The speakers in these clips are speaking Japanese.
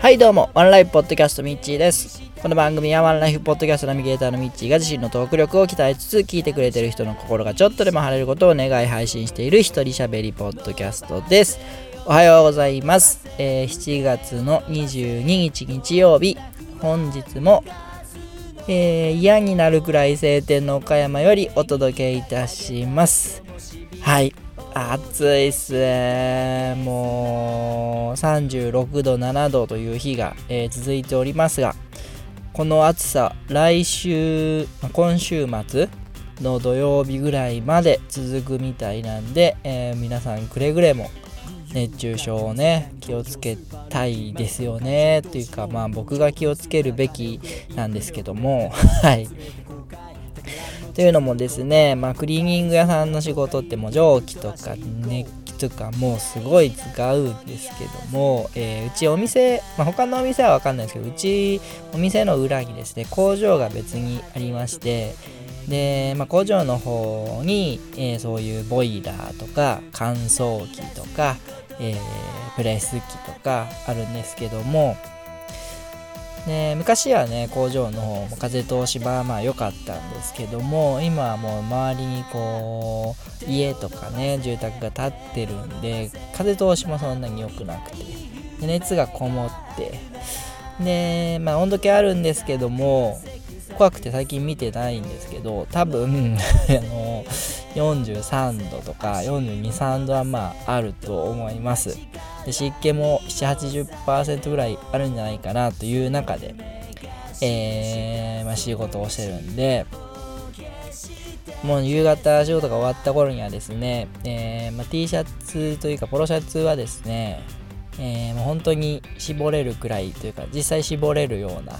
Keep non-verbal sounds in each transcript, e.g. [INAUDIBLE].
はいどうも。ワンライフポッドキャストミッチーです。この番組はワンライフポッドキャストナビゲーターのミッチーが自身のトーク力を鍛えつつ聞いてくれてる人の心がちょっとでも晴れることを願い配信している一人喋りポッドキャストです。おはようございます、えー、7月の22日日曜日本日もえー、嫌になるくらい晴天の岡山よりお届けいたします。はい。暑いっす。ねもう36度7度という日が、えー、続いておりますがこの暑さ来週今週末の土曜日ぐらいまで続くみたいなんで、えー、皆さんくれぐれも熱中症をね気をつけたいですよね。というかまあ僕が気をつけるべきなんですけども [LAUGHS] はい。というのもですね、まあ、クリーニング屋さんの仕事ってもう蒸気とか熱気とかもうすごい使うんですけども、えー、うちお店、まあ、他のお店は分かんないですけどうちお店の裏にですね工場が別にありましてで、まあ、工場の方に、えー、そういうボイラーとか乾燥機とか、えー、プレス機とかあるんですけどもで昔はね工場の方も風通しはまあ良かったんですけども今はもう周りにこう家とかね住宅が建ってるんで風通しもそんなに良くなくて熱がこもってでまあ温度計あるんですけども怖くて最近見てないんですけど多分 [LAUGHS] あの43度とか423度はまああると思います。で湿気も780%ぐらいあるんじゃないかなという中で、えー、まあ、仕事をしてるんでもう夕方仕事が終わった頃にはですね、えー、まあ、T シャツというかポロシャツはですね、えー、もう本当に絞れるくらいというか実際絞れるような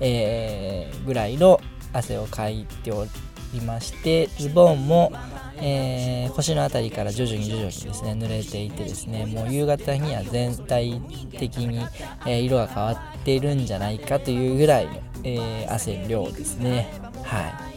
えー、ぐらいの汗をかいておりましてズボンも、えー、腰の辺りから徐々に徐々にですね濡れていてですねもう夕方には全体的に、えー、色が変わっているんじゃないかというぐらいの、えー、汗の量ですね。はい。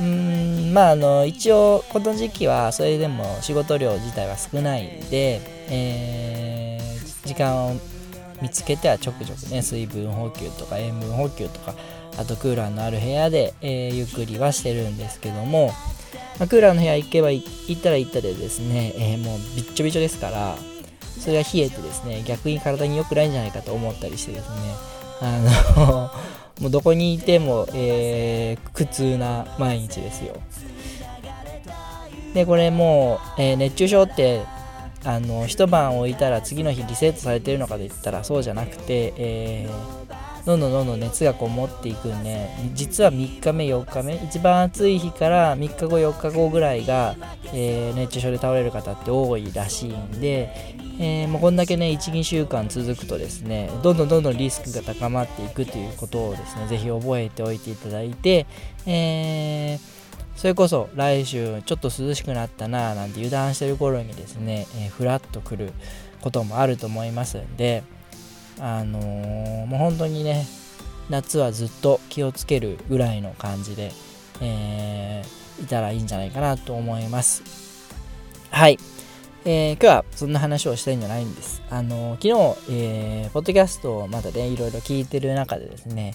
うんまああの一応この時期はそれでも仕事量自体は少ないんで、えー、時間を見つけてはちょくちょくね水分補給とか塩分補給とかあとクーラーのある部屋で、えー、ゆっくりはしてるんですけども、まあ、クーラーの部屋行けば行ったら行ったでですね、えー、もうびっちょびちょですからそれが冷えてですね逆に体に良くないんじゃないかと思ったりしてですねあの [LAUGHS] もうどこにいても、えー、苦痛な毎日ですよ。でこれもう、え、熱中症ってあの一晩置いたら次の日リセットされてるのかといったらそうじゃなくて、えー、どんどんどんどん熱がこもっていくんで実は3日目4日目一番暑い日から3日後4日後ぐらいが、えー、熱中症で倒れる方って多いらしいんで、えー、もうこんだけね12週間続くとですねどんどんどんどんリスクが高まっていくということをですね是非覚えておいていただいて、えーそれこそ来週ちょっと涼しくなったなぁなんて油断してる頃にですね、えー、ふらっと来ることもあると思いますんであのー、もう本当にね夏はずっと気をつけるぐらいの感じで、えー、いたらいいんじゃないかなと思います。はい、えー、今日はそんな話をしたいんじゃないんです。あの昨日、えー、ポッドキャストをまだねいろいろ聞いてる中でですね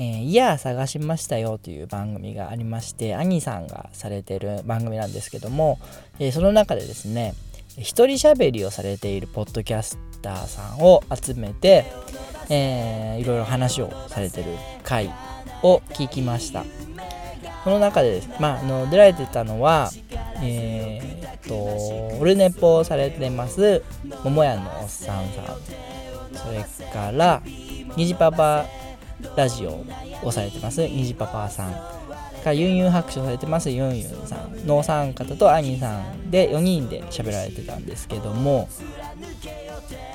えー、イヤー探しましたよという番組がありまして、アニさんがされてる番組なんですけども、えー、その中でですね、一人喋りをされているポッドキャスターさんを集めて、えー、いろいろ話をされてる回を聞きました。その中でまあ、あの出られてたのは、えー、っと、オルネポをされてます、桃屋のおっさんさん、それから、虹パパラジオをされてますにじパパさんからユンユン拍手されてますユンユンさんのお三方とアニさんで4人で喋られてたんですけども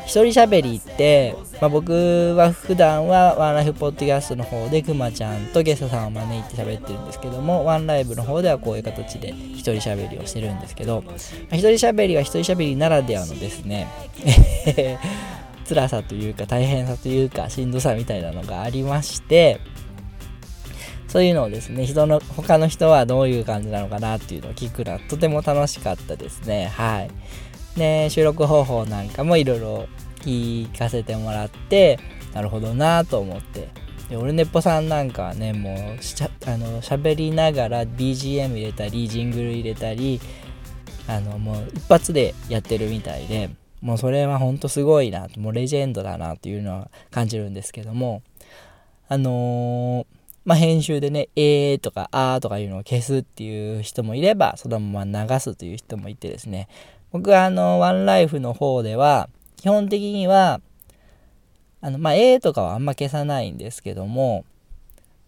一人喋りって、まあ、僕は普段はワンライフポッドキャストの方でくまちゃんとゲストさんを招いて喋ってるんですけどもワンライブの方ではこういう形で一人喋りをしてるんですけど一人喋りは一人喋りならではのですね [LAUGHS] 辛さというか大変さというかしんどさみたいなのがありましてそういうのをですね人の他の人はどういう感じなのかなっていうのを聞くのはとても楽しかったですね。はい。で収録方法なんかもいろいろ聞かせてもらってなるほどなと思って。でオルネポさんなんかはねもうしゃあの喋りながら BGM 入れたりジングル入れたりあのもう一発でやってるみたいでもうそれはほんとすごいなもうレジェンドだなっていうのは感じるんですけどもあのー、まあ、編集でね「えー」とか「あー」とかいうのを消すっていう人もいればそのまま流すという人もいてですね僕はあのワンライフの方では基本的にはあのまあ A とかはあんま消さないんですけども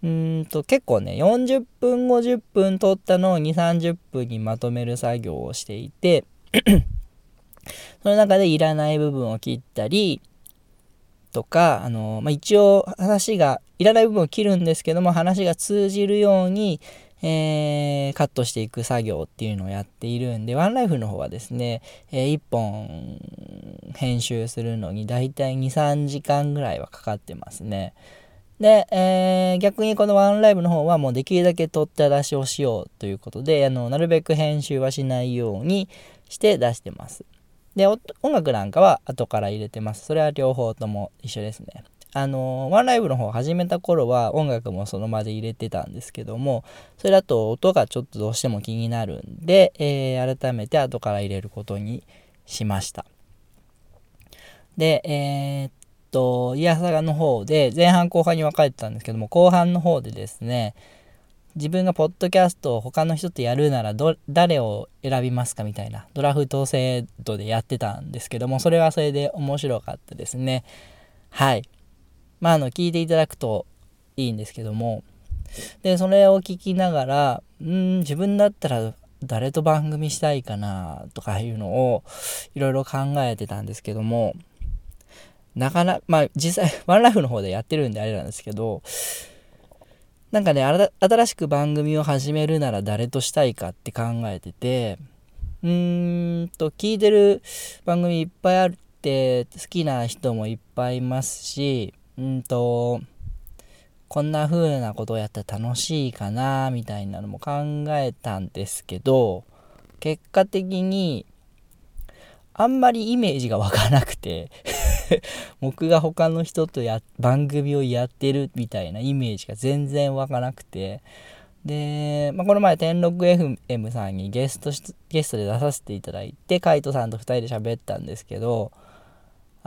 うんと結構ね40分50分撮ったのを2 3 0分にまとめる作業をしていて [CLEARS THROAT] その中でいらない部分を切ったりとかあの、まあ、一応話がいらない部分を切るんですけども話が通じるようにえー、カットしていく作業っていうのをやっているんで、ワンライフの方はですね、えー、1本編集するのにだいたい2、3時間ぐらいはかかってますね。で、えー、逆にこのワンライブの方はもうできるだけ取った出しをしようということで、あの、なるべく編集はしないようにして出してます。で、音楽なんかは後から入れてます。それは両方とも一緒ですね。あのワンライブの方始めた頃は音楽もその場で入れてたんですけどもそれだと音がちょっとどうしても気になるんで、えー、改めて後から入れることにしました。でえー、っとイヤサガの方で前半後半に分かれてたんですけども後半の方でですね自分がポッドキャストを他の人とやるなら誰を選びますかみたいなドラフト制度でやってたんですけどもそれはそれで面白かったですね。はい。まあ、あの、聞いていただくといいんですけども、で、それを聞きながら、ん自分だったら誰と番組したいかなとかいうのをいろいろ考えてたんですけども、なかなか、まあ実際、[LAUGHS] ワンライフの方でやってるんであれなんですけど、なんかね、新しく番組を始めるなら誰としたいかって考えてて、うーんと、聞いてる番組いっぱいあって好きな人もいっぱいいますし、うんと、こんな風なことをやったら楽しいかな、みたいなのも考えたんですけど、結果的に、あんまりイメージが湧かなくて [LAUGHS] 僕が他の人とや番組をやってるみたいなイメージが全然湧かなくてで、まあ、この前天禄 FM さんにゲストゲストで出させていただいてカイトさんと2人で喋ったんですけど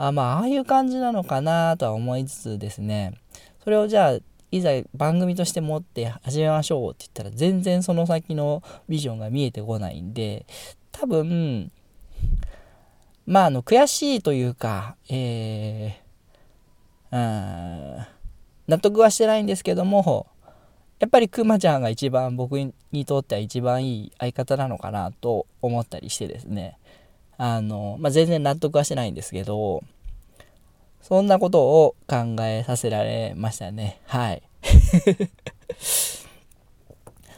あまあああいう感じなのかなとは思いつつですね。それをじゃあいざ番組として持って始めましょうって言ったら全然その先のビジョンが見えてこないんで多分まああの悔しいというかえー、うん納得はしてないんですけどもやっぱりくまちゃんが一番僕にとっては一番いい相方なのかなと思ったりしてですね。あの、まあ、全然納得はしてないんですけど、そんなことを考えさせられましたね。はい。[LAUGHS]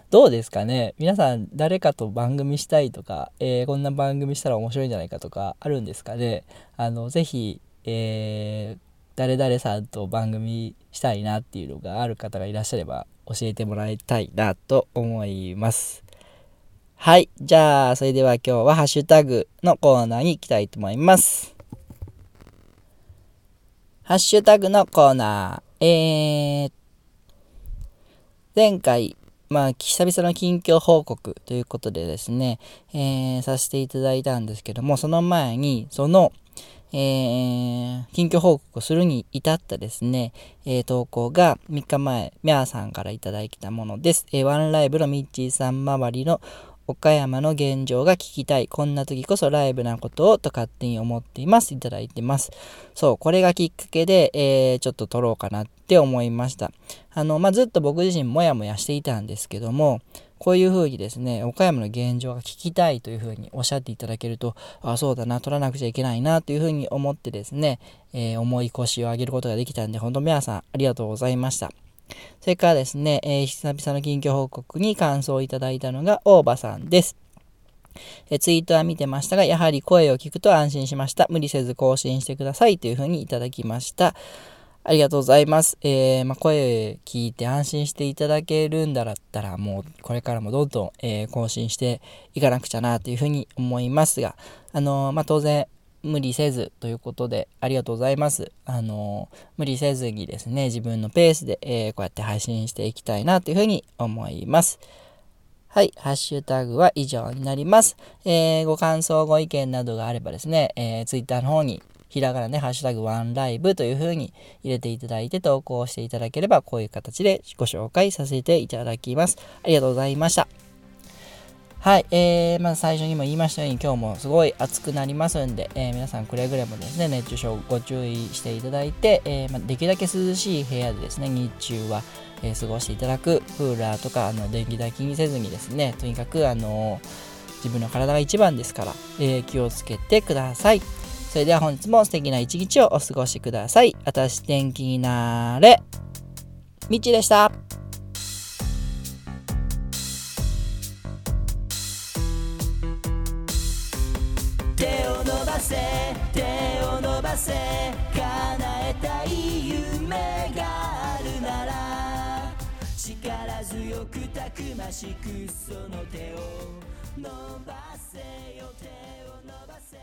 どうですかね？皆さん誰かと番組したいとか、えー、こんな番組したら面白いんじゃないかとかあるんですかね？あの、ぜひ、えー、誰々さんと番組したいなっていうのがある方がいらっしゃれば教えてもらいたいなと思います。はい。じゃあ、それでは今日はハッシュタグのコーナーに行きたいと思います。ハッシュタグのコーナー。えー、前回、まあ、久々の近況報告ということでですね、えー、させていただいたんですけども、その前に、その、えー、近況報告をするに至ったですね、えー、投稿が3日前、ミャーさんからいただいたものです。えー、ワンライブのミッチーさん周りの岡山の現状が聞きたい。こんな時こそライブなことをと勝手に思っています。いただいてます。そう、これがきっかけで、えー、ちょっと撮ろうかなって思いました。あの、まあ、ずっと僕自身もやもやしていたんですけども、こういう風にですね、岡山の現状が聞きたいという風におっしゃっていただけると、あ、そうだな、撮らなくちゃいけないなという風に思ってですね、えー、重い腰を上げることができたんで、本当皆さんありがとうございました。それからですね、えー、久々の近況報告に感想をいただいたのが大場さんです。えツイートは見てましたが、やはり声を聞くと安心しました。無理せず更新してくださいというふうにいただきました。ありがとうございます。えー、まあ、声聞いて安心していただけるんだったら、もうこれからもどんどん、えー、更新していかなくちゃなというふうに思いますが、あのー、まあ、当然、無理せずということでありがとうございます。あの無理せずにですね、自分のペースで、えー、こうやって配信していきたいなというふうに思います。はい、ハッシュタグは以上になります。えー、ご感想、ご意見などがあればですね、えー、ツイッターの方にひらがなで、ハッシュタグワンライブという風に入れていただいて投稿していただければ、こういう形でご紹介させていただきます。ありがとうございました。はい、えー、まず最初にも言いましたように今日もすごい暑くなりますんで、えー、皆さんくれぐれもですね、熱中症ご注意していただいて、えー、まできるだけ涼しい部屋でですね、日中は、え過ごしていただく、クーラーとかあの電気代気にせずにですね、とにかくあの自分の体が一番ですから、え気をつけてください。それでは本日も素敵な一日をお過ごしください。あたし天気になれ。みちでした。せ手を伸ばせ叶えたい夢があるなら力強くたくましくその手を伸ばせよ手を伸ばせ